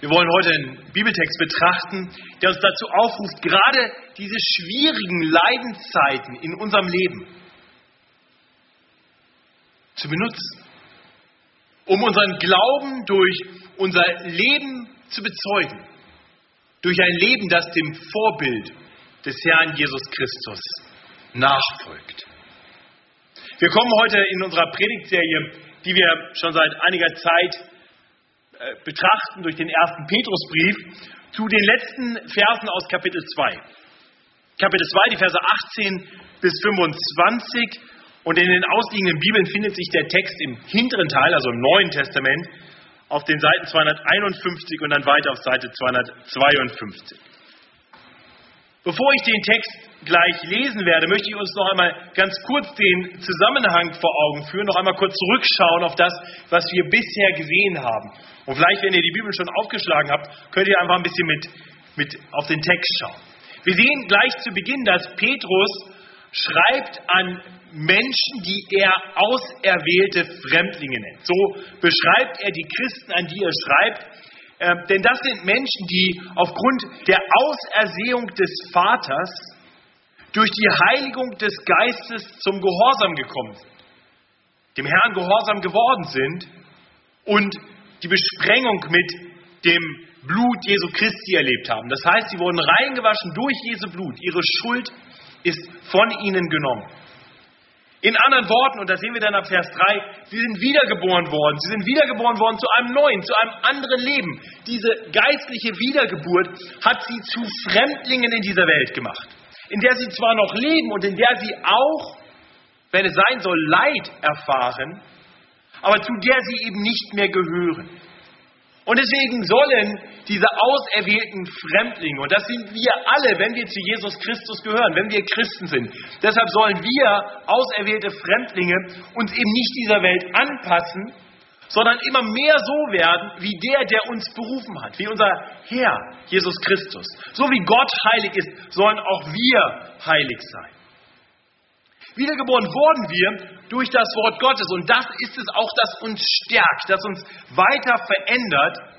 Wir wollen heute einen Bibeltext betrachten, der uns dazu aufruft, gerade diese schwierigen Leidenszeiten in unserem Leben zu benutzen, um unseren Glauben durch unser Leben zu bezeugen, durch ein Leben, das dem Vorbild des Herrn Jesus Christus nachfolgt. Wir kommen heute in unserer Predigtserie, die wir schon seit einiger Zeit betrachten durch den ersten Petrusbrief zu den letzten Versen aus Kapitel 2. Kapitel 2, die Verse 18 bis 25. Und in den ausliegenden Bibeln findet sich der Text im hinteren Teil, also im Neuen Testament, auf den Seiten 251 und dann weiter auf Seite 252. Bevor ich den Text gleich lesen werde, möchte ich uns noch einmal ganz kurz den Zusammenhang vor Augen führen, noch einmal kurz zurückschauen auf das, was wir bisher gesehen haben. Und vielleicht, wenn ihr die Bibel schon aufgeschlagen habt, könnt ihr einfach ein bisschen mit, mit auf den Text schauen. Wir sehen gleich zu Beginn, dass Petrus schreibt an Menschen, die er auserwählte Fremdlinge nennt. So beschreibt er die Christen, an die er schreibt. Ähm, denn das sind Menschen, die aufgrund der Ausersehung des Vaters durch die Heiligung des Geistes zum Gehorsam gekommen sind, dem Herrn gehorsam geworden sind und die Besprengung mit dem Blut Jesu Christi erlebt haben. Das heißt, sie wurden reingewaschen durch Jesu Blut. Ihre Schuld ist von ihnen genommen. In anderen Worten, und das sehen wir dann ab Vers 3, sie sind wiedergeboren worden. Sie sind wiedergeboren worden zu einem neuen, zu einem anderen Leben. Diese geistliche Wiedergeburt hat sie zu Fremdlingen in dieser Welt gemacht, in der sie zwar noch leben und in der sie auch, wenn es sein soll, Leid erfahren, aber zu der sie eben nicht mehr gehören. Und deswegen sollen diese auserwählten Fremdlinge, und das sind wir alle, wenn wir zu Jesus Christus gehören, wenn wir Christen sind, deshalb sollen wir auserwählte Fremdlinge uns eben nicht dieser Welt anpassen, sondern immer mehr so werden wie der, der uns berufen hat, wie unser Herr Jesus Christus. So wie Gott heilig ist, sollen auch wir heilig sein. Wiedergeboren wurden wir durch das Wort Gottes. Und das ist es auch, das uns stärkt, das uns weiter verändert.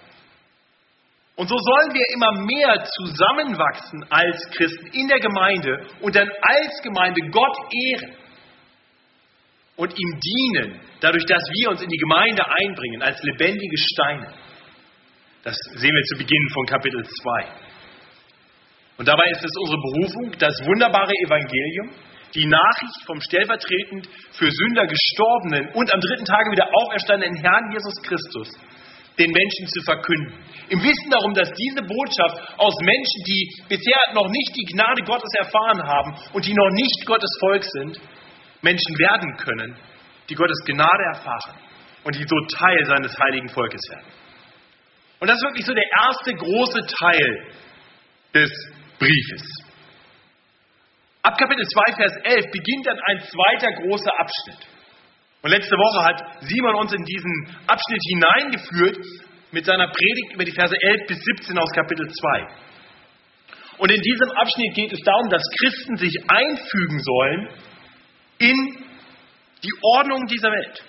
Und so sollen wir immer mehr zusammenwachsen als Christen in der Gemeinde und dann als Gemeinde Gott ehren und ihm dienen, dadurch, dass wir uns in die Gemeinde einbringen als lebendige Steine. Das sehen wir zu Beginn von Kapitel 2. Und dabei ist es unsere Berufung, das wunderbare Evangelium, die Nachricht vom stellvertretend für Sünder gestorbenen und am dritten Tage wieder auferstandenen Herrn Jesus Christus den Menschen zu verkünden. Im Wissen darum, dass diese Botschaft aus Menschen, die bisher noch nicht die Gnade Gottes erfahren haben und die noch nicht Gottes Volk sind, Menschen werden können, die Gottes Gnade erfahren und die so Teil seines heiligen Volkes werden. Und das ist wirklich so der erste große Teil des Briefes. Ab Kapitel 2, Vers 11 beginnt dann ein zweiter großer Abschnitt. Und letzte Woche hat Simon uns in diesen Abschnitt hineingeführt mit seiner Predigt über die Verse 11 bis 17 aus Kapitel 2. Und in diesem Abschnitt geht es darum, dass Christen sich einfügen sollen in die Ordnung dieser Welt.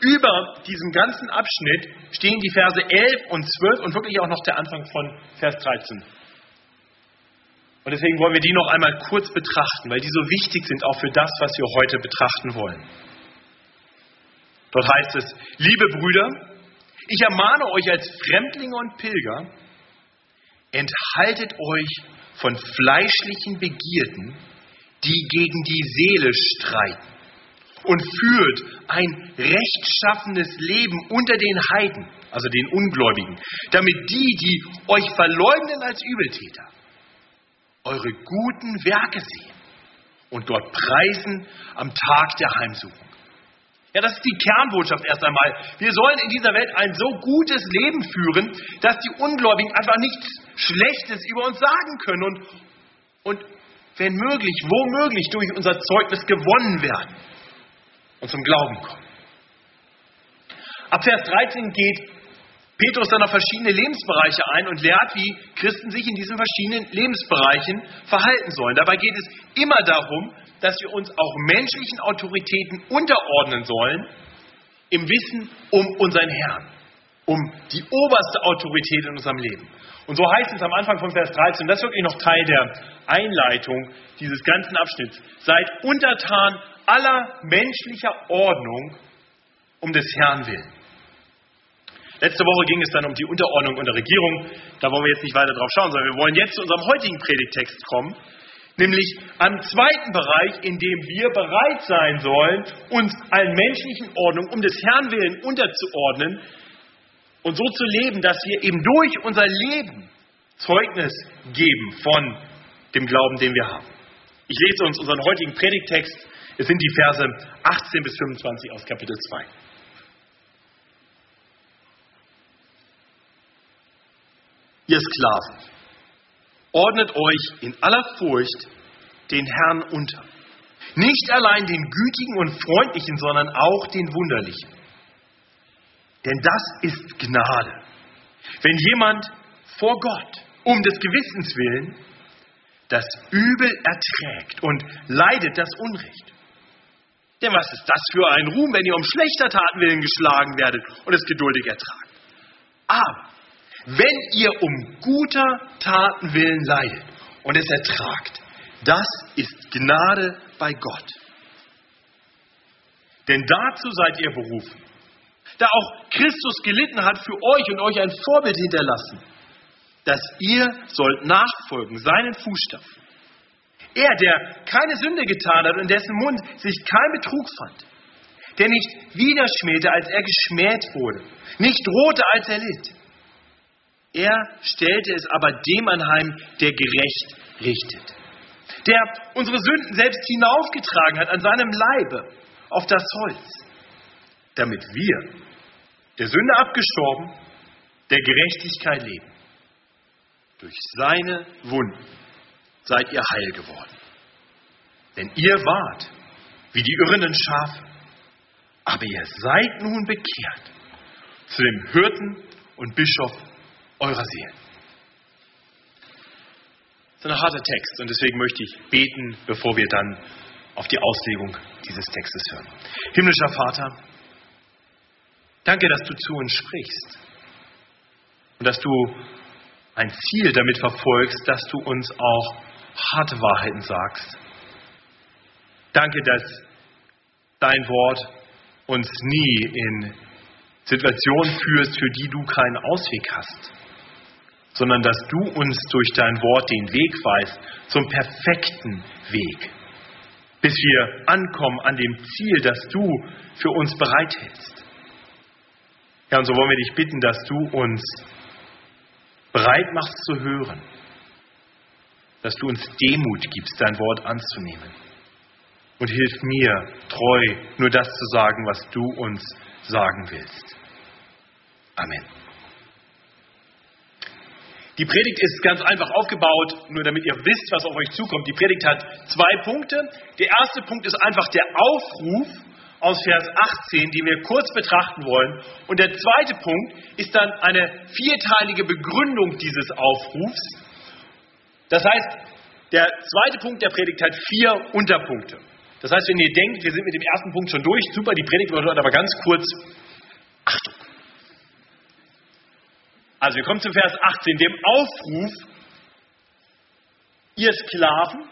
Über diesem ganzen Abschnitt stehen die Verse 11 und 12 und wirklich auch noch der Anfang von Vers 13. Und deswegen wollen wir die noch einmal kurz betrachten, weil die so wichtig sind auch für das, was wir heute betrachten wollen. Dort heißt es, liebe Brüder, ich ermahne euch als Fremdlinge und Pilger, enthaltet euch von fleischlichen Begierden, die gegen die Seele streiten und führt ein rechtschaffenes Leben unter den Heiden, also den Ungläubigen, damit die, die euch verleugnen als Übeltäter, eure guten Werke sehen und Gott preisen am Tag der Heimsuchung. Ja, das ist die Kernbotschaft erst einmal. Wir sollen in dieser Welt ein so gutes Leben führen, dass die Ungläubigen einfach nichts Schlechtes über uns sagen können und, und wenn möglich, womöglich durch unser Zeugnis gewonnen werden und zum Glauben kommen. Ab Vers 13 geht Petrus dann auf verschiedene Lebensbereiche ein und lehrt, wie Christen sich in diesen verschiedenen Lebensbereichen verhalten sollen. Dabei geht es immer darum, dass wir uns auch menschlichen Autoritäten unterordnen sollen, im Wissen um unseren Herrn, um die oberste Autorität in unserem Leben. Und so heißt es am Anfang von Vers 13, das ist wirklich noch Teil der Einleitung dieses ganzen Abschnitts. Seid untertan aller menschlicher Ordnung um des Herrn willen. Letzte Woche ging es dann um die Unterordnung unter Regierung. Da wollen wir jetzt nicht weiter drauf schauen, sondern wir wollen jetzt zu unserem heutigen Predigtext kommen. Nämlich am zweiten Bereich, in dem wir bereit sein sollen, uns allen menschlichen Ordnungen um des Herrn willen unterzuordnen, und so zu leben, dass wir eben durch unser Leben Zeugnis geben von dem Glauben, den wir haben. Ich lese uns unseren heutigen Predigtext. Es sind die Verse 18 bis 25 aus Kapitel 2. Ihr Sklaven, ordnet euch in aller Furcht den Herrn unter. Nicht allein den Gütigen und Freundlichen, sondern auch den Wunderlichen. Denn das ist Gnade. Wenn jemand vor Gott um des Gewissens willen das Übel erträgt und leidet das Unrecht. Denn was ist das für ein Ruhm, wenn ihr um schlechter Taten willen geschlagen werdet und es geduldig ertragt? Aber wenn ihr um guter Taten willen leidet und es ertragt, das ist Gnade bei Gott. Denn dazu seid ihr berufen da auch Christus gelitten hat für euch und euch ein Vorbild hinterlassen, dass ihr sollt nachfolgen seinen Fußstapfen. Er, der keine Sünde getan hat und dessen Mund sich kein Betrug fand, der nicht widerschmähte, als er geschmäht wurde, nicht drohte, als er litt. Er stellte es aber dem anheim, der gerecht richtet, der unsere Sünden selbst hinaufgetragen hat an seinem Leibe auf das Holz, damit wir der Sünde abgestorben, der Gerechtigkeit leben. Durch seine Wunden seid ihr heil geworden. Denn ihr wart wie die irrenden Schafe, aber ihr seid nun bekehrt zu dem Hirten und Bischof eurer Seelen. Das ist ein harter Text und deswegen möchte ich beten, bevor wir dann auf die Auslegung dieses Textes hören. Himmlischer Vater, Danke, dass du zu uns sprichst und dass du ein Ziel damit verfolgst, dass du uns auch harte Wahrheiten sagst. Danke, dass dein Wort uns nie in Situationen führst, für die du keinen Ausweg hast, sondern dass du uns durch dein Wort den Weg weist zum perfekten Weg, bis wir ankommen an dem Ziel, das du für uns bereithältst. Ja, und so wollen wir dich bitten, dass du uns bereit machst zu hören, dass du uns Demut gibst, dein Wort anzunehmen. Und hilf mir, treu nur das zu sagen, was du uns sagen willst. Amen. Die Predigt ist ganz einfach aufgebaut, nur damit ihr wisst, was auf euch zukommt. Die Predigt hat zwei Punkte. Der erste Punkt ist einfach der Aufruf, aus Vers 18, die wir kurz betrachten wollen. Und der zweite Punkt ist dann eine vierteilige Begründung dieses Aufrufs. Das heißt, der zweite Punkt der Predigt hat vier Unterpunkte. Das heißt, wenn ihr denkt, wir sind mit dem ersten Punkt schon durch, super, die Predigt wird aber ganz kurz. Achtung! Also wir kommen zu Vers 18, dem Aufruf, ihr Sklaven,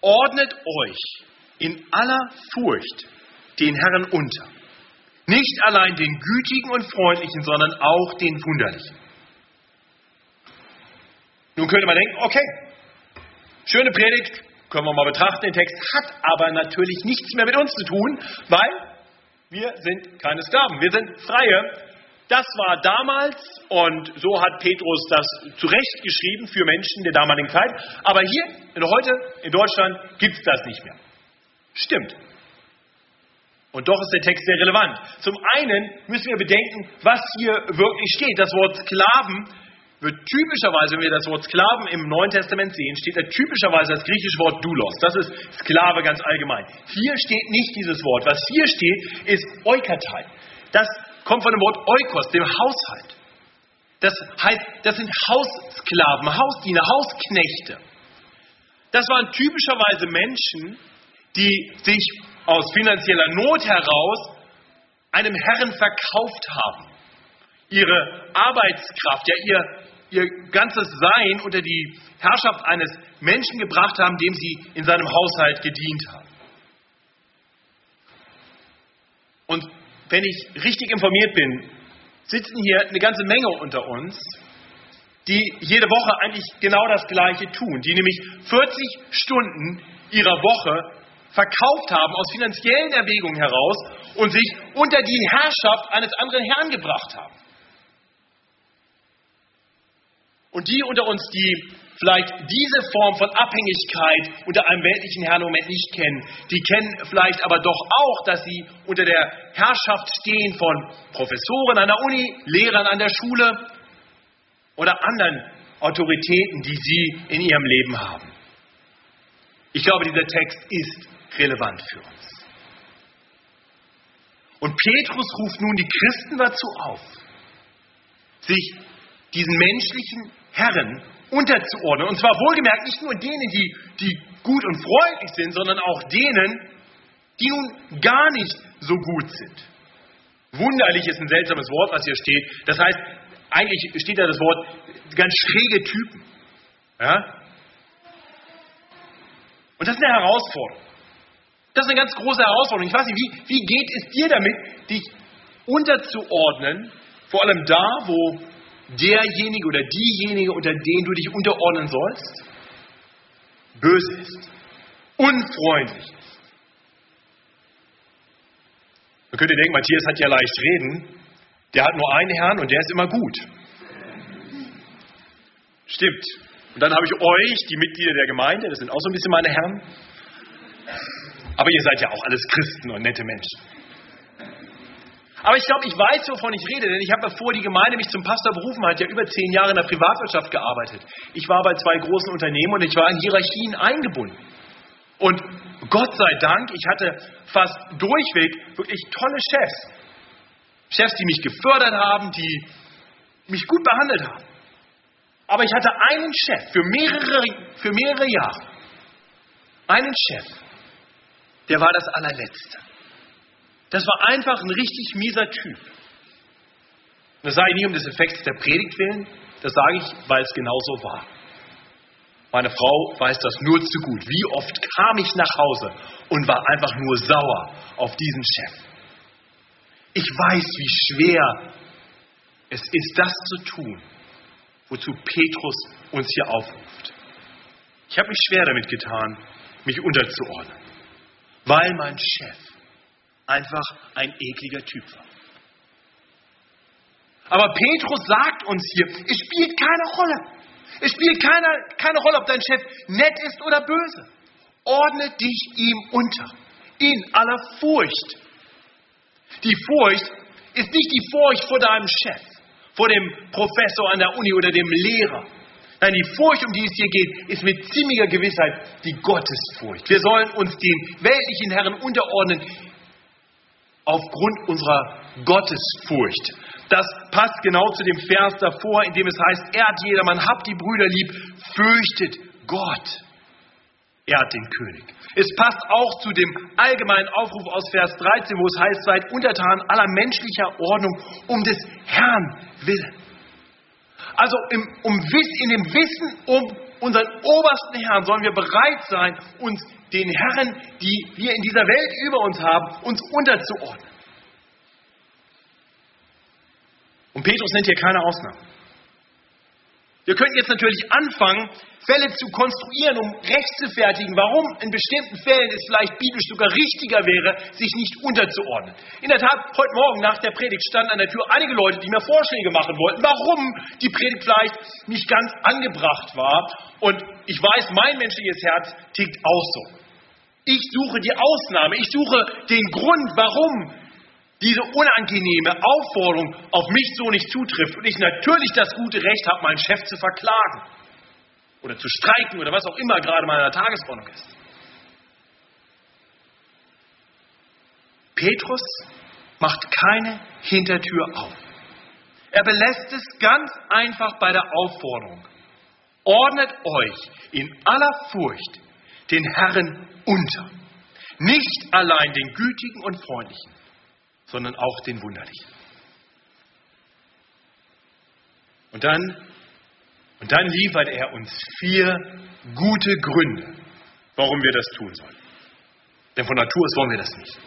ordnet euch in aller Furcht den Herren unter. Nicht allein den Gütigen und Freundlichen, sondern auch den Wunderlichen. Nun könnte man denken, okay, schöne Predigt, können wir mal betrachten, den Text hat aber natürlich nichts mehr mit uns zu tun, weil wir sind keine Sklaven, wir sind Freie. Das war damals und so hat Petrus das zurechtgeschrieben für Menschen der damaligen Zeit. Aber hier, in heute, in Deutschland, gibt es das nicht mehr. Stimmt. Und doch ist der Text sehr relevant. Zum einen müssen wir bedenken, was hier wirklich steht. Das Wort Sklaven wird typischerweise, wenn wir das Wort Sklaven im Neuen Testament sehen, steht da typischerweise das griechische Wort Doulos. Das ist Sklave ganz allgemein. Hier steht nicht dieses Wort. Was hier steht, ist Eukatai. Das kommt von dem Wort Eukos, dem Haushalt. Das heißt, das sind Haussklaven, Hausdiener, Hausknechte. Das waren typischerweise Menschen, die sich aus finanzieller Not heraus einem Herrn verkauft haben. ihre Arbeitskraft, ja ihr, ihr ganzes Sein unter die Herrschaft eines Menschen gebracht haben, dem sie in seinem Haushalt gedient haben. Und wenn ich richtig informiert bin, sitzen hier eine ganze Menge unter uns, die jede Woche eigentlich genau das Gleiche tun, die nämlich 40 Stunden ihrer Woche verkauft haben aus finanziellen Erwägungen heraus und sich unter die Herrschaft eines anderen Herrn gebracht haben. Und die unter uns, die vielleicht diese Form von Abhängigkeit unter einem weltlichen Herrn im Moment nicht kennen, die kennen vielleicht aber doch auch, dass sie unter der Herrschaft stehen von Professoren an der Uni, Lehrern an der Schule oder anderen Autoritäten, die sie in ihrem Leben haben. Ich glaube, dieser Text ist relevant für uns. Und Petrus ruft nun die Christen dazu auf, sich diesen menschlichen Herren unterzuordnen. Und zwar wohlgemerkt nicht nur denen, die, die gut und freundlich sind, sondern auch denen, die nun gar nicht so gut sind. Wunderlich ist ein seltsames Wort, was hier steht. Das heißt, eigentlich steht da das Wort ganz schräge Typen. Ja? Und das ist eine Herausforderung. Das ist eine ganz große Herausforderung. Ich weiß nicht, wie, wie geht es dir damit, dich unterzuordnen, vor allem da, wo derjenige oder diejenige, unter den du dich unterordnen sollst, böse ist, unfreundlich ist. Man könnte denken, Matthias hat ja leicht reden, der hat nur einen Herrn und der ist immer gut. Stimmt. Und dann habe ich euch, die Mitglieder der Gemeinde, das sind auch so ein bisschen meine Herren. Aber ihr seid ja auch alles Christen und nette Menschen. Aber ich glaube, ich weiß, wovon ich rede, denn ich habe, bevor die Gemeinde mich zum Pastor berufen hat, ja über zehn Jahre in der Privatwirtschaft gearbeitet. Ich war bei zwei großen Unternehmen und ich war in Hierarchien eingebunden. Und Gott sei Dank, ich hatte fast durchweg wirklich tolle Chefs. Chefs, die mich gefördert haben, die mich gut behandelt haben. Aber ich hatte einen Chef für mehrere, für mehrere Jahre. Einen Chef, der war das allerletzte. Das war einfach ein richtig mieser Typ. Das sage ich nicht um des Effekts der Predigt willen, das sage ich, weil es genauso war. Meine Frau weiß das nur zu gut. Wie oft kam ich nach Hause und war einfach nur sauer auf diesen Chef. Ich weiß, wie schwer es ist, das zu tun, wozu Petrus uns hier aufruft. Ich habe mich schwer damit getan, mich unterzuordnen, weil mein Chef einfach ein ekliger Typ war. Aber Petrus sagt uns hier, es spielt keine Rolle. Es spielt keine, keine Rolle, ob dein Chef nett ist oder böse. Ordne dich ihm unter. In aller Furcht. Die Furcht ist nicht die Furcht vor deinem Chef, vor dem Professor an der Uni oder dem Lehrer. Nein, die Furcht, um die es hier geht, ist mit ziemlicher Gewissheit die Gottesfurcht. Wir sollen uns den weltlichen Herren unterordnen, aufgrund unserer Gottesfurcht. Das passt genau zu dem Vers davor, in dem es heißt, er hat jedermann, habt die Brüder lieb, fürchtet Gott. Er hat den König. Es passt auch zu dem allgemeinen Aufruf aus Vers 13, wo es heißt, seid untertan aller menschlicher Ordnung um des Herrn willen. Also im, um, in dem Wissen um unseren obersten Herrn sollen wir bereit sein, uns den Herren, die wir in dieser Welt über uns haben, uns unterzuordnen. Und Petrus nennt hier keine Ausnahme. Wir könnten jetzt natürlich anfangen, Fälle zu konstruieren, um Recht zu fertigen, warum in bestimmten Fällen es vielleicht biblisch sogar richtiger wäre, sich nicht unterzuordnen. In der Tat, heute Morgen nach der Predigt standen an der Tür einige Leute, die mir Vorschläge machen wollten, warum die Predigt vielleicht nicht ganz angebracht war. Und ich weiß, mein menschliches Herz tickt auch so. Ich suche die Ausnahme, ich suche den Grund, warum diese unangenehme Aufforderung auf mich so nicht zutrifft und ich natürlich das gute Recht habe, meinen Chef zu verklagen oder zu streiken oder was auch immer gerade mal in der Tagesordnung ist. Petrus macht keine Hintertür auf. Er belässt es ganz einfach bei der Aufforderung. Ordnet euch in aller Furcht den Herren unter. Nicht allein den Gütigen und Freundlichen, sondern auch den Wunderlichen. Und dann, und dann liefert er uns vier gute Gründe, warum wir das tun sollen. Denn von Natur aus wollen wir das nicht.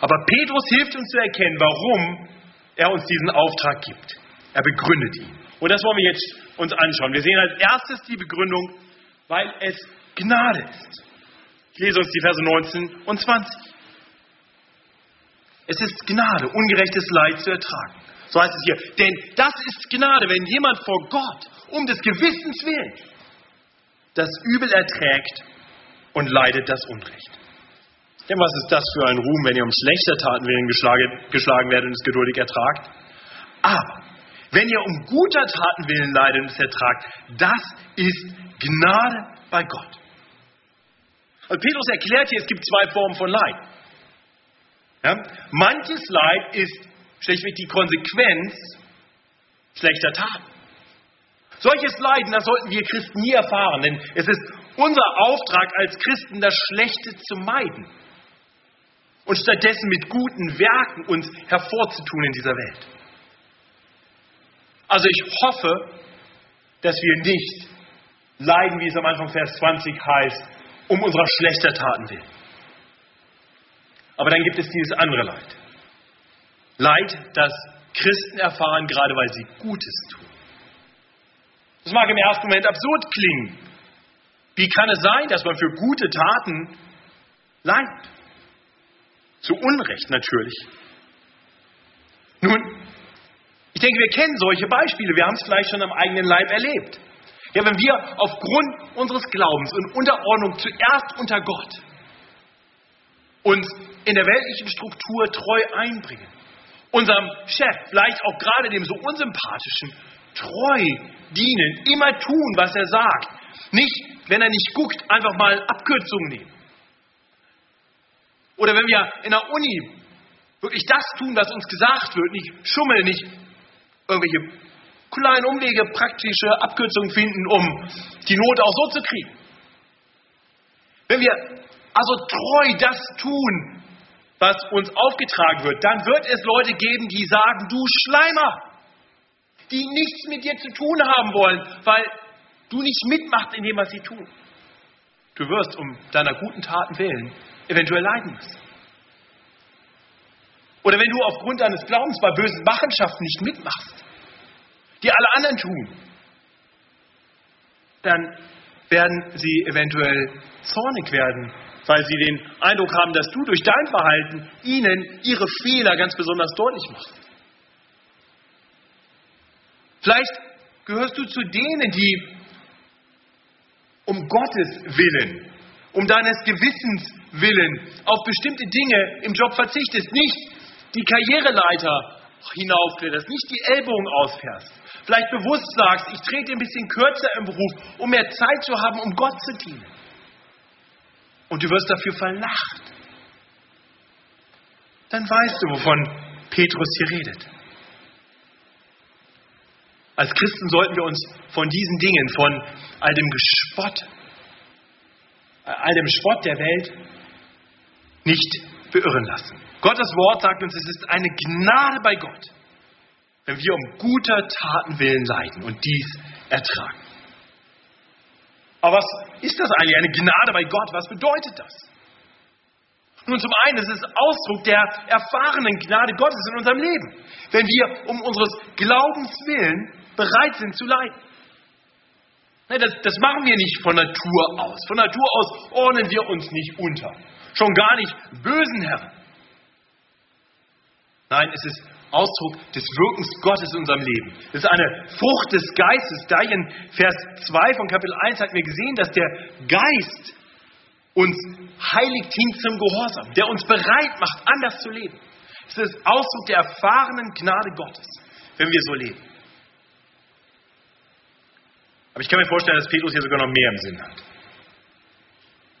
Aber Petrus hilft uns zu erkennen, warum er uns diesen Auftrag gibt. Er begründet ihn. Und das wollen wir jetzt uns anschauen. Wir sehen als erstes die Begründung, weil es Gnade ist. Ich lese uns die Verse 19 und 20. Es ist Gnade, ungerechtes Leid zu ertragen. So heißt es hier. Denn das ist Gnade, wenn jemand vor Gott um des Gewissens willen das Übel erträgt und leidet das Unrecht. Denn was ist das für ein Ruhm, wenn ihr um schlechter Taten willen geschlagen, geschlagen werdet und es geduldig ertragt? Aber wenn ihr um guter Taten willen leidet und es ertragt, das ist Gnade bei Gott. Und Petrus erklärt hier, es gibt zwei Formen von Leid. Ja? Manches Leid ist schlichtweg die Konsequenz schlechter Taten. Solches Leiden, das sollten wir Christen nie erfahren, denn es ist unser Auftrag als Christen, das Schlechte zu meiden und stattdessen mit guten Werken uns hervorzutun in dieser Welt. Also ich hoffe, dass wir nicht leiden, wie es am Anfang Vers 20 heißt, um unserer schlechter Taten willen. Aber dann gibt es dieses andere Leid. Leid, das Christen erfahren, gerade weil sie Gutes tun. Das mag im ersten Moment absurd klingen. Wie kann es sein, dass man für gute Taten leidet? Zu Unrecht natürlich. Nun, ich denke, wir kennen solche Beispiele. Wir haben es vielleicht schon am eigenen Leib erlebt. Ja, wenn wir aufgrund unseres Glaubens und Unterordnung zuerst unter Gott uns in der weltlichen Struktur treu einbringen, unserem Chef, vielleicht auch gerade dem so unsympathischen, treu dienen, immer tun, was er sagt, nicht, wenn er nicht guckt, einfach mal Abkürzungen nehmen. Oder wenn wir in der Uni wirklich das tun, was uns gesagt wird, nicht schummeln, nicht irgendwelche kleinen Umwege, praktische Abkürzungen finden, um die Note auch so zu kriegen. Wenn wir also treu das tun, was uns aufgetragen wird, dann wird es Leute geben, die sagen, du Schleimer, die nichts mit dir zu tun haben wollen, weil du nicht mitmachst in dem, was sie tun. Du wirst um deiner guten Taten willen eventuell leiden müssen. Oder wenn du aufgrund deines Glaubens bei bösen Machenschaften nicht mitmachst, die alle anderen tun, dann werden sie eventuell zornig werden, weil sie den Eindruck haben, dass du durch dein Verhalten ihnen ihre Fehler ganz besonders deutlich machst. Vielleicht gehörst du zu denen, die um Gottes Willen, um deines Gewissens willen auf bestimmte Dinge im Job verzichtest, nicht die Karriereleiter hinaufkletterst, nicht die Ellbogen ausfährst, vielleicht bewusst sagst, ich trete ein bisschen kürzer im Beruf, um mehr Zeit zu haben, um Gott zu dienen. Und du wirst dafür verlacht. Dann weißt du, wovon Petrus hier redet. Als Christen sollten wir uns von diesen Dingen, von all dem Gespott, all dem Spott der Welt nicht beirren lassen. Gottes Wort sagt uns, es ist eine Gnade bei Gott, wenn wir um guter Taten willen leiden und dies ertragen. Aber was ist das eigentlich, eine Gnade bei Gott? Was bedeutet das? Nun, zum einen ist es Ausdruck der erfahrenen Gnade Gottes in unserem Leben, wenn wir um unseres Glaubens willen bereit sind zu leiden. Das, das machen wir nicht von Natur aus. Von Natur aus ordnen wir uns nicht unter. Schon gar nicht bösen Herren. Nein, es ist Ausdruck des Wirkens Gottes in unserem Leben. Es ist eine Frucht des Geistes. Da in Vers 2 von Kapitel 1 hat mir gesehen, dass der Geist uns heiligt hin zum Gehorsam, der uns bereit macht, anders zu leben. Es ist Ausdruck der erfahrenen Gnade Gottes, wenn wir so leben. Aber ich kann mir vorstellen, dass Petrus hier sogar noch mehr im Sinn hat.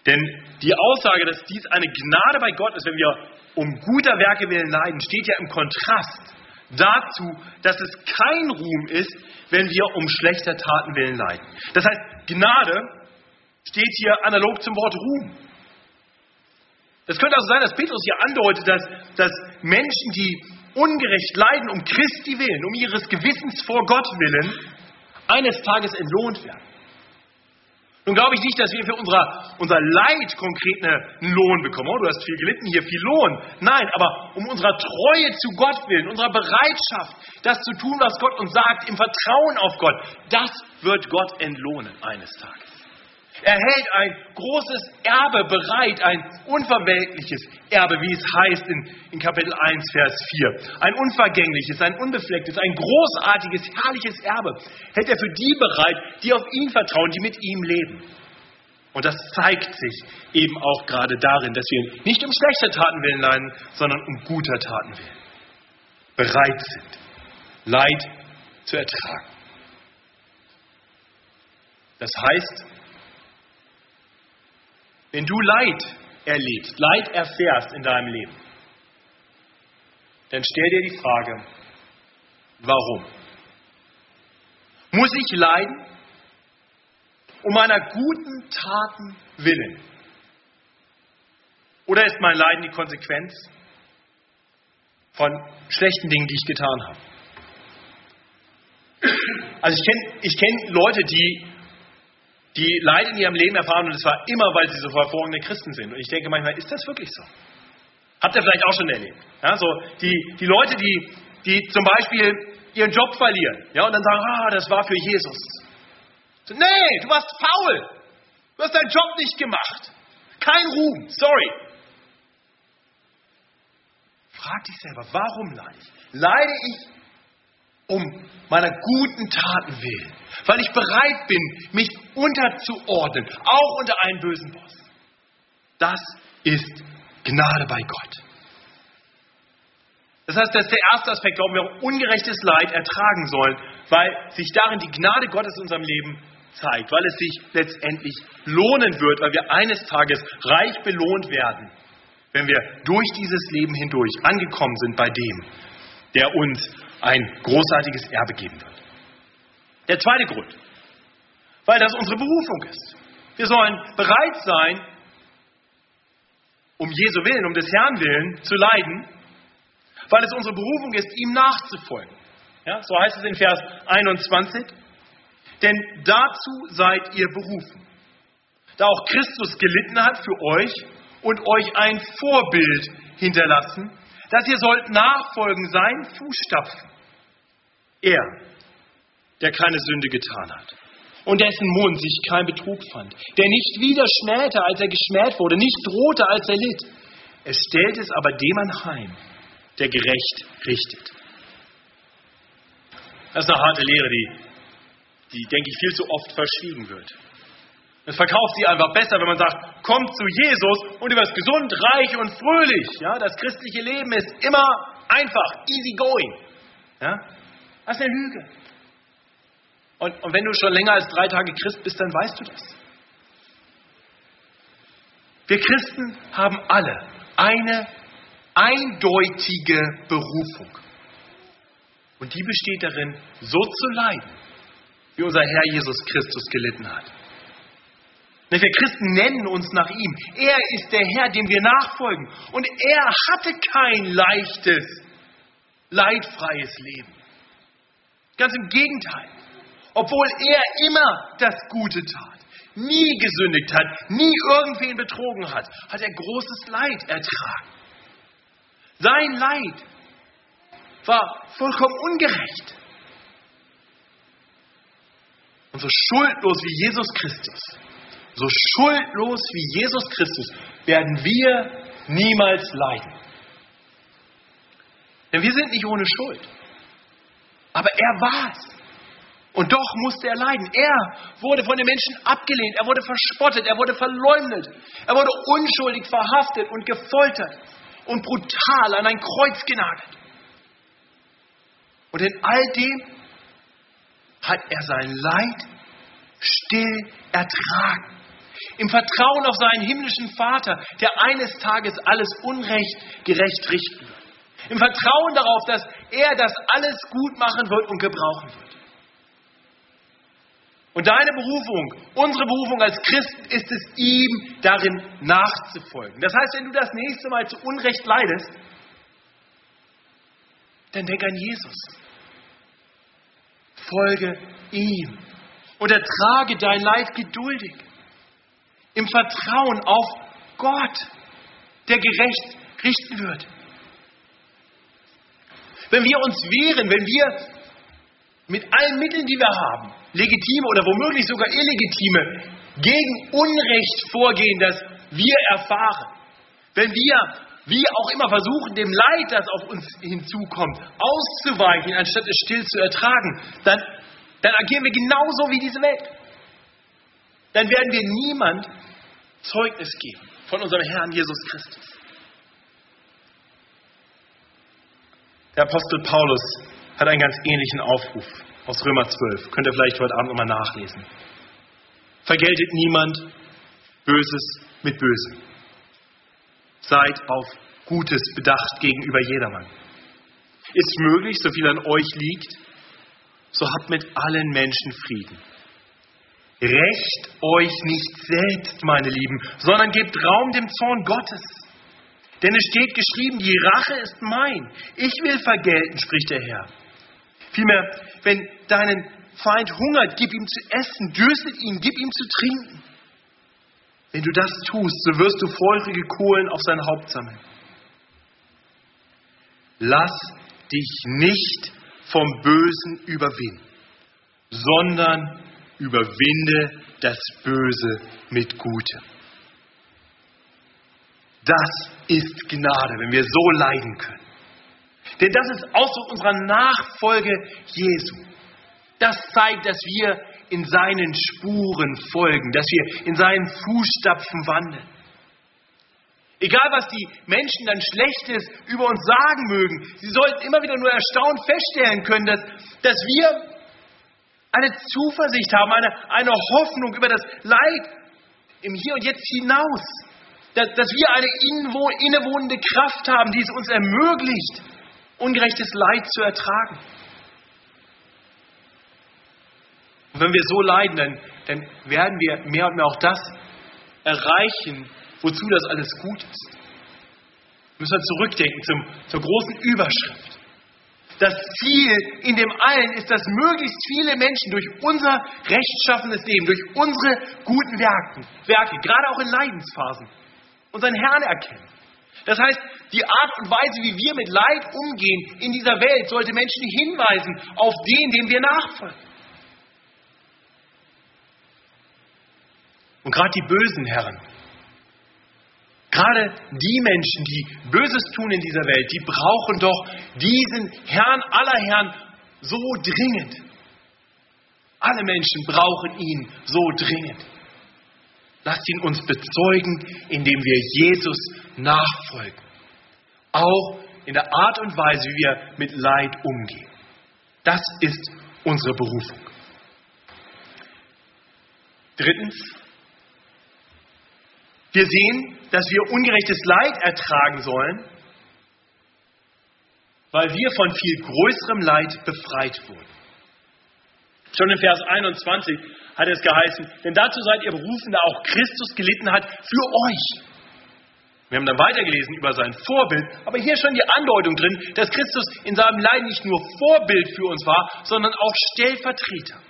Denn die Aussage, dass dies eine Gnade bei Gott ist, wenn wir um guter Werke willen leiden, steht ja im Kontrast dazu, dass es kein Ruhm ist, wenn wir um schlechter Taten willen leiden. Das heißt, Gnade steht hier analog zum Wort Ruhm. Es könnte also sein, dass Petrus hier andeutet, dass, dass Menschen, die ungerecht leiden, um Christi willen, um ihres Gewissens vor Gott willen, eines Tages entlohnt werden. Nun glaube ich nicht, dass wir für unser, unser Leid konkret einen Lohn bekommen. Oh, du hast viel gelitten, hier viel Lohn. Nein, aber um unserer Treue zu Gott willen, unserer Bereitschaft, das zu tun, was Gott uns sagt, im Vertrauen auf Gott, das wird Gott entlohnen eines Tages. Er hält ein großes Erbe bereit, ein unverweltliches Erbe, wie es heißt in, in Kapitel 1, Vers 4. Ein unvergängliches, ein unbeflecktes, ein großartiges, herrliches Erbe hält er für die bereit, die auf ihn vertrauen, die mit ihm leben. Und das zeigt sich eben auch gerade darin, dass wir nicht um schlechter Taten willen leiden, sondern um guter Taten willen. Bereit sind, Leid zu ertragen. Das heißt, wenn du Leid erlebst, Leid erfährst in deinem Leben, dann stell dir die Frage, warum? Muss ich leiden um meiner guten Taten willen? Oder ist mein Leiden die Konsequenz von schlechten Dingen, die ich getan habe? Also ich kenne ich kenn Leute, die die Leid in ihrem Leben erfahren und es war immer, weil sie so hervorragende Christen sind. Und ich denke manchmal, ist das wirklich so? Habt ihr vielleicht auch schon erlebt? Ja, so die, die Leute, die, die zum Beispiel ihren Job verlieren ja, und dann sagen, ah, das war für Jesus. So, nee, du warst faul. Du hast deinen Job nicht gemacht. Kein Ruhm, sorry. Frag dich selber, warum leide ich? Leide ich um meiner guten Taten willen? weil ich bereit bin, mich unterzuordnen, auch unter einen bösen Boss. Das ist Gnade bei Gott. Das heißt, das ist der erste Aspekt, warum wir ungerechtes Leid ertragen sollen, weil sich darin die Gnade Gottes in unserem Leben zeigt, weil es sich letztendlich lohnen wird, weil wir eines Tages reich belohnt werden, wenn wir durch dieses Leben hindurch angekommen sind bei dem, der uns ein großartiges Erbe geben wird. Der zweite Grund, weil das unsere Berufung ist. Wir sollen bereit sein, um Jesu Willen, um des Herrn Willen zu leiden, weil es unsere Berufung ist, ihm nachzufolgen. Ja, so heißt es in Vers 21. Denn dazu seid ihr berufen, da auch Christus gelitten hat für euch und euch ein Vorbild hinterlassen, dass ihr sollt nachfolgen seinen Fußstapfen. Er, der keine Sünde getan hat und dessen Mund sich kein Betrug fand, der nicht wieder schmähte, als er geschmäht wurde, nicht drohte, als er litt. Er stellt es aber dem anheim, der gerecht richtet. Das ist eine harte Lehre, die, die, denke ich, viel zu oft verschwiegen wird. Es verkauft sie einfach besser, wenn man sagt, kommt zu Jesus und du wirst gesund, reich und fröhlich. Ja, das christliche Leben ist immer einfach, easy going. Ja, das ist eine Lüge. Und, und wenn du schon länger als drei Tage Christ bist, dann weißt du das. Wir Christen haben alle eine eindeutige Berufung. Und die besteht darin, so zu leiden, wie unser Herr Jesus Christus gelitten hat. Wir Christen nennen uns nach ihm. Er ist der Herr, dem wir nachfolgen. Und er hatte kein leichtes, leidfreies Leben. Ganz im Gegenteil obwohl er immer das Gute tat, nie gesündigt hat, nie irgendwen betrogen hat, hat er großes Leid ertragen. Sein Leid war vollkommen ungerecht. Und so schuldlos wie Jesus Christus, so schuldlos wie Jesus Christus werden wir niemals leiden. Denn wir sind nicht ohne Schuld. Aber er war es. Und doch musste er leiden. Er wurde von den Menschen abgelehnt, er wurde verspottet, er wurde verleumdet, er wurde unschuldig verhaftet und gefoltert und brutal an ein Kreuz genagelt. Und in all dem hat er sein Leid still ertragen. Im Vertrauen auf seinen himmlischen Vater, der eines Tages alles Unrecht gerecht richten wird. Im Vertrauen darauf, dass er das alles gut machen wird und gebrauchen wird. Und deine Berufung, unsere Berufung als Christen ist es, ihm darin nachzufolgen. Das heißt, wenn du das nächste Mal zu Unrecht leidest, dann denk an Jesus. folge ihm und ertrage dein Leid geduldig. Im Vertrauen auf Gott, der gerecht richten wird. Wenn wir uns wehren, wenn wir mit allen Mitteln, die wir haben, legitime oder womöglich sogar illegitime, gegen Unrecht vorgehen, das wir erfahren, wenn wir wie auch immer versuchen, dem Leid, das auf uns hinzukommt, auszuweichen, anstatt es still zu ertragen, dann, dann agieren wir genauso wie diese Welt. Dann werden wir niemand Zeugnis geben von unserem Herrn Jesus Christus. Der Apostel Paulus hat einen ganz ähnlichen Aufruf aus Römer 12. Könnt ihr vielleicht heute Abend nochmal nachlesen. Vergeltet niemand Böses mit Bösem. Seid auf Gutes bedacht gegenüber jedermann. Ist möglich, so viel an euch liegt, so habt mit allen Menschen Frieden. Recht euch nicht selbst, meine Lieben, sondern gebt Raum dem Zorn Gottes. Denn es steht geschrieben, die Rache ist mein. Ich will vergelten, spricht der Herr. Vielmehr, wenn deinen Feind hungert, gib ihm zu essen, dürstet ihn, gib ihm zu trinken. Wenn du das tust, so wirst du feurige Kohlen auf sein Haupt sammeln. Lass dich nicht vom Bösen überwinden, sondern überwinde das Böse mit Gutem. Das ist Gnade, wenn wir so leiden können. Denn das ist Ausdruck unserer Nachfolge Jesu. Das zeigt, dass wir in seinen Spuren folgen, dass wir in seinen Fußstapfen wandeln. Egal, was die Menschen dann Schlechtes über uns sagen mögen, sie sollten immer wieder nur erstaunt feststellen können, dass, dass wir eine Zuversicht haben, eine, eine Hoffnung über das Leid im Hier und Jetzt hinaus. Dass, dass wir eine innewohnende Kraft haben, die es uns ermöglicht, ungerechtes Leid zu ertragen. Und wenn wir so leiden, dann, dann werden wir mehr und mehr auch das erreichen, wozu das alles gut ist. Wir müssen zurückdenken zum, zur großen Überschrift. Das Ziel in dem allen ist, dass möglichst viele Menschen durch unser rechtschaffenes Leben, durch unsere guten Werke, Werke, gerade auch in Leidensphasen, unseren Herrn erkennen. Das heißt, die Art und Weise, wie wir mit Leid umgehen in dieser Welt, sollte Menschen hinweisen auf den, dem wir nachfolgen. Und gerade die bösen Herren, gerade die Menschen, die Böses tun in dieser Welt, die brauchen doch diesen Herrn aller Herren so dringend. Alle Menschen brauchen ihn so dringend. Lasst ihn uns bezeugen, indem wir Jesus nachfolgen. Auch in der Art und Weise, wie wir mit Leid umgehen. Das ist unsere Berufung. Drittens, wir sehen, dass wir ungerechtes Leid ertragen sollen, weil wir von viel größerem Leid befreit wurden. Schon in Vers 21 hat es geheißen, denn dazu seid ihr berufen, da auch Christus gelitten hat für euch. Wir haben dann weitergelesen über sein Vorbild, aber hier schon die Andeutung drin, dass Christus in seinem Leiden nicht nur Vorbild für uns war, sondern auch Stellvertreter.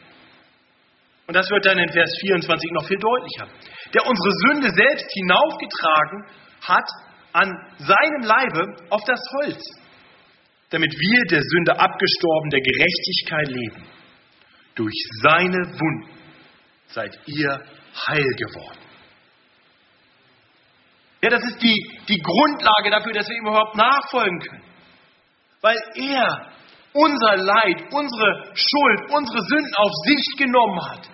Und das wird dann in Vers 24 noch viel deutlicher. Der unsere Sünde selbst hinaufgetragen hat an seinem Leibe auf das Holz, damit wir der Sünde abgestorben der Gerechtigkeit leben. Durch seine Wunden seid ihr heil geworden. Ja, das ist die, die Grundlage dafür, dass wir ihm überhaupt nachfolgen können. Weil er unser Leid, unsere Schuld, unsere Sünden auf sich genommen hat.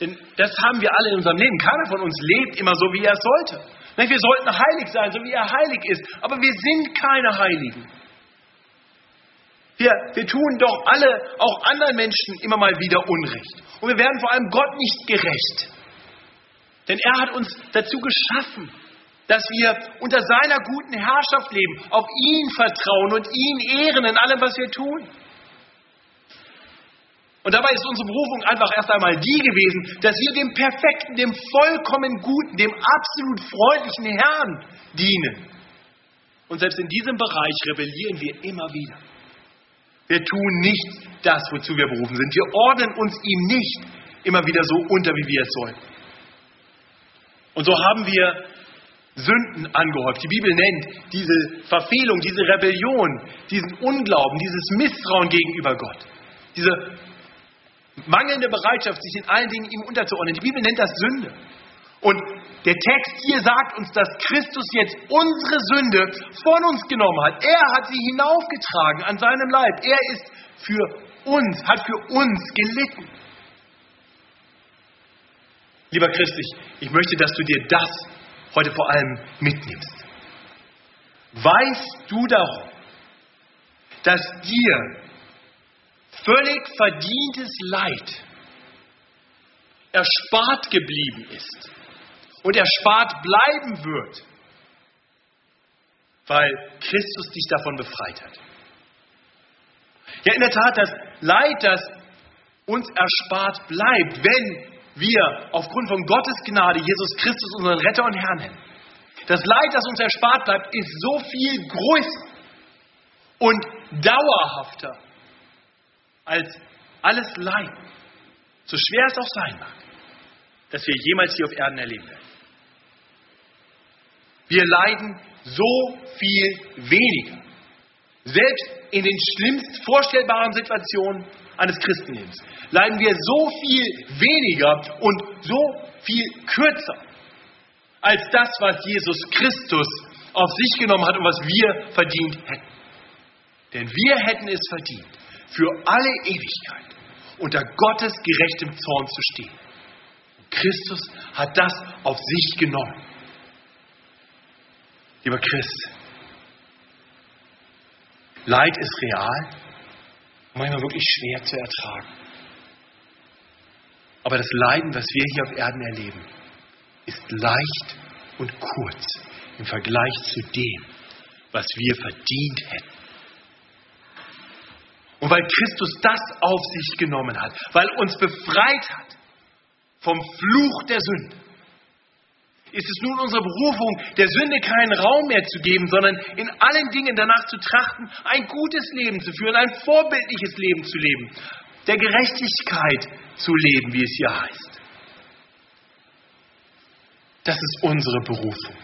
Denn das haben wir alle in unserem Leben. Keiner von uns lebt immer so, wie er es sollte. Wir sollten heilig sein, so wie er heilig ist. Aber wir sind keine Heiligen. Wir, wir tun doch alle, auch anderen Menschen, immer mal wieder Unrecht. Und wir werden vor allem Gott nicht gerecht. Denn er hat uns dazu geschaffen, dass wir unter seiner guten Herrschaft leben, auf ihn vertrauen und ihn ehren in allem, was wir tun. Und dabei ist unsere Berufung einfach erst einmal die gewesen, dass wir dem perfekten, dem vollkommen guten, dem absolut freundlichen Herrn dienen. Und selbst in diesem Bereich rebellieren wir immer wieder. Wir tun nicht das, wozu wir berufen sind. Wir ordnen uns ihm nicht immer wieder so unter, wie wir es sollen. Und so haben wir Sünden angehäuft. Die Bibel nennt diese Verfehlung, diese Rebellion, diesen Unglauben, dieses Misstrauen gegenüber Gott, diese mangelnde Bereitschaft, sich in allen Dingen ihm unterzuordnen. Die Bibel nennt das Sünde. Und der Text hier sagt uns, dass Christus jetzt unsere Sünde von uns genommen hat. Er hat sie hinaufgetragen an seinem Leib. Er ist für uns, hat für uns gelitten. Lieber Christ, ich, ich möchte, dass du dir das heute vor allem mitnimmst. Weißt du darum, dass dir völlig verdientes Leid erspart geblieben ist und erspart bleiben wird, weil Christus dich davon befreit hat. Ja, in der Tat, das Leid, das uns erspart bleibt, wenn wir aufgrund von Gottes Gnade Jesus Christus unseren Retter und Herrn nennen. Das Leid, das uns erspart bleibt, ist so viel größer und dauerhafter als alles Leid, so schwer es auch sein mag, das wir jemals hier auf Erden erleben werden. Wir leiden so viel weniger. Selbst in den schlimmst vorstellbaren Situationen eines Christenlebens leiden wir so viel weniger und so viel kürzer als das, was Jesus Christus auf sich genommen hat und was wir verdient hätten. Denn wir hätten es verdient, für alle Ewigkeit unter Gottes gerechtem Zorn zu stehen. Christus hat das auf sich genommen. Lieber Christ, Leid ist real, manchmal wirklich schwer zu ertragen. Aber das Leiden, was wir hier auf Erden erleben, ist leicht und kurz im Vergleich zu dem, was wir verdient hätten. Und weil Christus das auf sich genommen hat, weil uns befreit hat vom Fluch der Sünde, ist es nun unsere Berufung, der Sünde keinen Raum mehr zu geben, sondern in allen Dingen danach zu trachten, ein gutes Leben zu führen, ein vorbildliches Leben zu leben, der Gerechtigkeit zu leben, wie es hier heißt. Das ist unsere Berufung.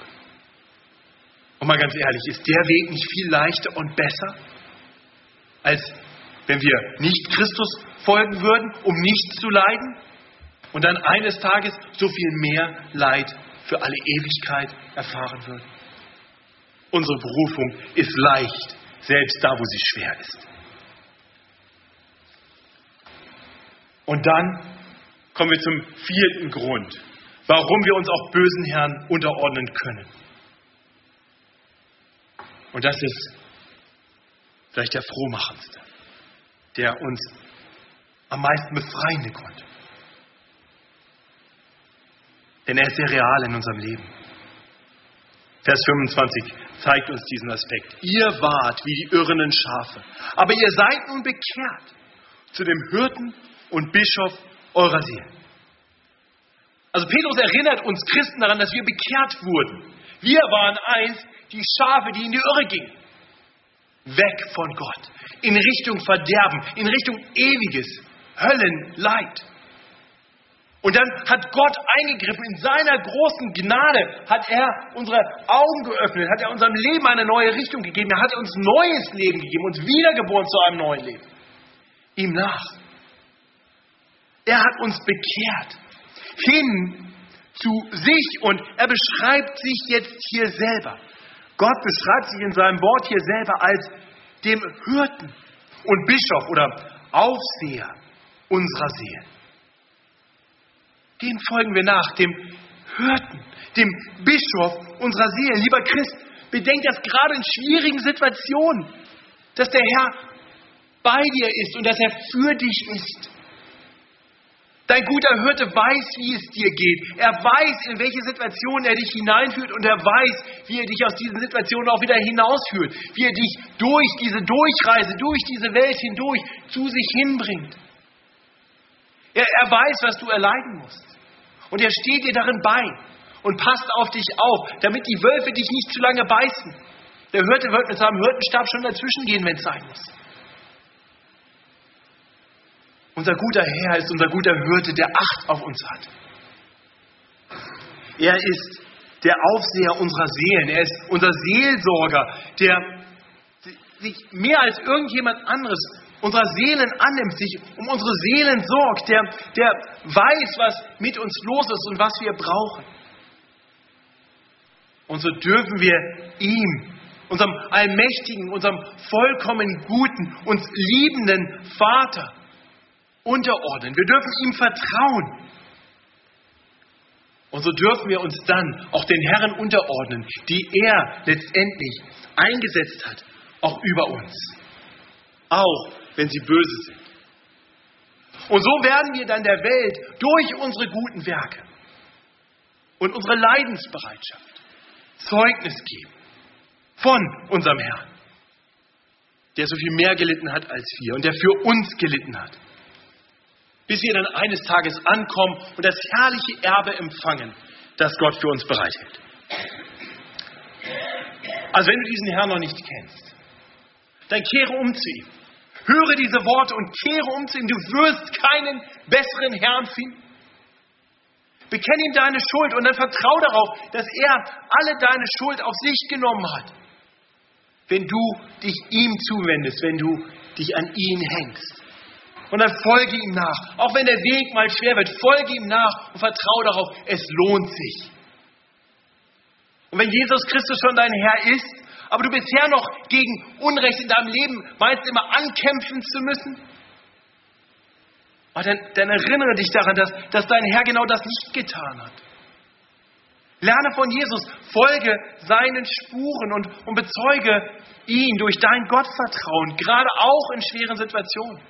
Und mal ganz ehrlich, ist der Weg nicht viel leichter und besser, als wenn wir nicht Christus folgen würden, um nicht zu leiden und dann eines Tages so viel mehr Leid für alle Ewigkeit erfahren würden. Unsere Berufung ist leicht, selbst da, wo sie schwer ist. Und dann kommen wir zum vierten Grund, warum wir uns auch bösen Herren unterordnen können. Und das ist vielleicht der frohmachendste, der uns am meisten befreiende Grund. Denn er ist sehr real in unserem Leben. Vers 25 zeigt uns diesen Aspekt. Ihr wart wie die irrenden Schafe, aber ihr seid nun bekehrt zu dem Hirten und Bischof eurer Seelen. Also Petrus erinnert uns Christen daran, dass wir bekehrt wurden. Wir waren einst die Schafe, die in die Irre gingen. Weg von Gott, in Richtung Verderben, in Richtung ewiges Höllenleid. Und dann hat Gott eingegriffen. In seiner großen Gnade hat er unsere Augen geöffnet, hat er unserem Leben eine neue Richtung gegeben. Er hat uns neues Leben gegeben, uns wiedergeboren zu einem neuen Leben. Ihm nach. Er hat uns bekehrt hin zu sich und er beschreibt sich jetzt hier selber. Gott beschreibt sich in seinem Wort hier selber als dem Hirten und Bischof oder Aufseher unserer Seelen. Dem folgen wir nach, dem Hirten, dem Bischof unserer Seele. Lieber Christ, bedenkt das gerade in schwierigen Situationen, dass der Herr bei dir ist und dass er für dich ist. Dein guter Hirte weiß, wie es dir geht. Er weiß, in welche Situation er dich hineinführt und er weiß, wie er dich aus diesen Situationen auch wieder hinausführt. Wie er dich durch diese Durchreise, durch diese Welt hindurch zu sich hinbringt. Er, er weiß, was du erleiden musst. Und er steht dir darin bei und passt auf dich auf, damit die Wölfe dich nicht zu lange beißen. Der Hirte wird mit seinem Hirtenstab schon dazwischen gehen, wenn es sein muss. Unser guter Herr ist unser guter Hirte, der Acht auf uns hat. Er ist der Aufseher unserer Seelen. Er ist unser Seelsorger, der sich mehr als irgendjemand anderes unserer Seelen annimmt, sich um unsere Seelen sorgt, der, der weiß, was mit uns los ist und was wir brauchen. Und so dürfen wir ihm, unserem allmächtigen, unserem vollkommen guten, uns liebenden Vater unterordnen. Wir dürfen ihm vertrauen. Und so dürfen wir uns dann auch den Herren unterordnen, die er letztendlich eingesetzt hat, auch über uns. Auch wenn sie böse sind. Und so werden wir dann der Welt durch unsere guten Werke und unsere Leidensbereitschaft Zeugnis geben von unserem Herrn, der so viel mehr gelitten hat als wir und der für uns gelitten hat. Bis wir dann eines Tages ankommen und das herrliche Erbe empfangen, das Gott für uns bereithält. Also wenn du diesen Herrn noch nicht kennst, dann kehre um zu ihm. Höre diese Worte und kehre um zu ihm. Du wirst keinen besseren Herrn finden. Bekenn ihm deine Schuld und dann vertrau darauf, dass er alle deine Schuld auf sich genommen hat. Wenn du dich ihm zuwendest, wenn du dich an ihn hängst. Und dann folge ihm nach. Auch wenn der Weg mal schwer wird, folge ihm nach und vertraue darauf, es lohnt sich. Und wenn Jesus Christus schon dein Herr ist, aber du bisher noch gegen Unrecht in deinem Leben meinst, immer ankämpfen zu müssen, dann, dann, erinnere dich daran, dass, dass dein Herr genau das nicht getan hat. Lerne von Jesus, folge seinen Spuren und, und bezeuge ihn durch dein Gottvertrauen, gerade auch in schweren Situationen.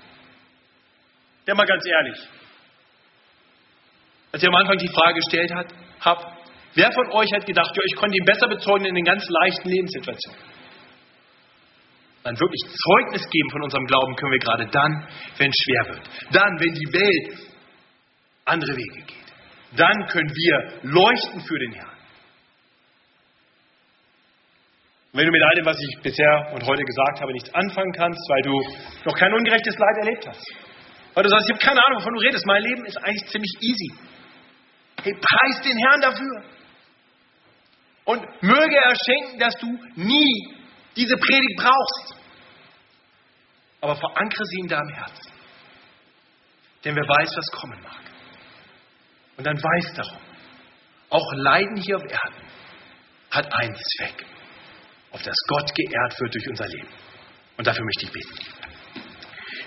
Ja, mal ganz ehrlich. Als ich am Anfang die Frage gestellt habe, wer von euch hat gedacht, ja, ich konnte ihn besser bezeugen in den ganz leichten Lebenssituationen? Dann wirklich Zeugnis geben von unserem Glauben können wir gerade dann, wenn es schwer wird. Dann, wenn die Welt andere Wege geht. Dann können wir leuchten für den Herrn. wenn du mit all dem, was ich bisher und heute gesagt habe, nichts anfangen kannst, weil du noch kein ungerechtes Leid erlebt hast, weil du sagst, ich habe keine Ahnung, wovon du redest, mein Leben ist eigentlich ziemlich easy. Hey, preis den Herrn dafür. Und möge er schenken, dass du nie diese Predigt brauchst. Aber verankere sie in deinem Herzen. Denn wer weiß, was kommen mag. Und dann weiß darum, auch Leiden hier auf Erden hat einen Zweck, auf das Gott geehrt wird durch unser Leben. Und dafür möchte ich beten.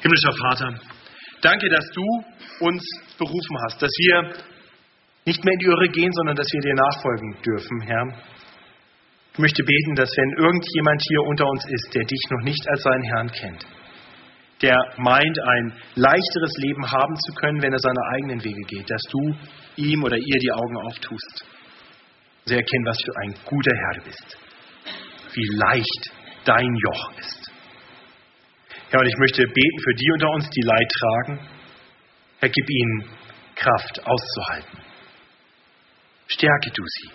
Himmlischer Vater, danke, dass du uns berufen hast, dass wir nicht mehr in die Irre gehen, sondern dass wir dir nachfolgen dürfen, Herr. Ich möchte beten, dass wenn irgendjemand hier unter uns ist, der dich noch nicht als seinen Herrn kennt, der meint, ein leichteres Leben haben zu können, wenn er seine eigenen Wege geht, dass du ihm oder ihr die Augen auftust. Sie erkennen, was für ein guter Herr du bist. Wie leicht dein Joch ist. Herr, und ich möchte beten für die unter uns, die Leid tragen. Herr, gib ihnen Kraft auszuhalten. Stärke du sie,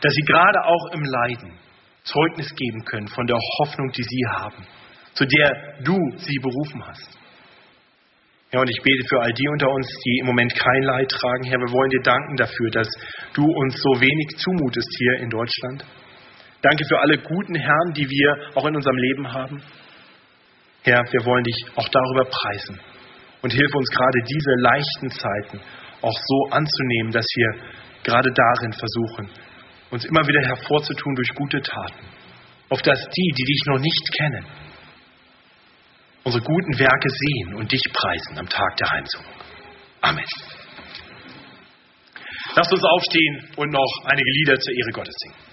dass sie gerade auch im Leiden Zeugnis geben können von der Hoffnung, die sie haben zu der du sie berufen hast. Ja, und ich bete für all die unter uns, die im Moment kein Leid tragen. Herr, wir wollen dir danken dafür, dass du uns so wenig zumutest hier in Deutschland. Danke für alle guten Herren, die wir auch in unserem Leben haben. Herr, wir wollen dich auch darüber preisen. Und hilf uns gerade diese leichten Zeiten auch so anzunehmen, dass wir gerade darin versuchen, uns immer wieder hervorzutun durch gute Taten. Auf dass die, die dich noch nicht kennen, unsere guten Werke sehen und dich preisen am Tag der Heimsuchung. Amen. Lasst uns aufstehen und noch einige Lieder zur Ehre Gottes singen.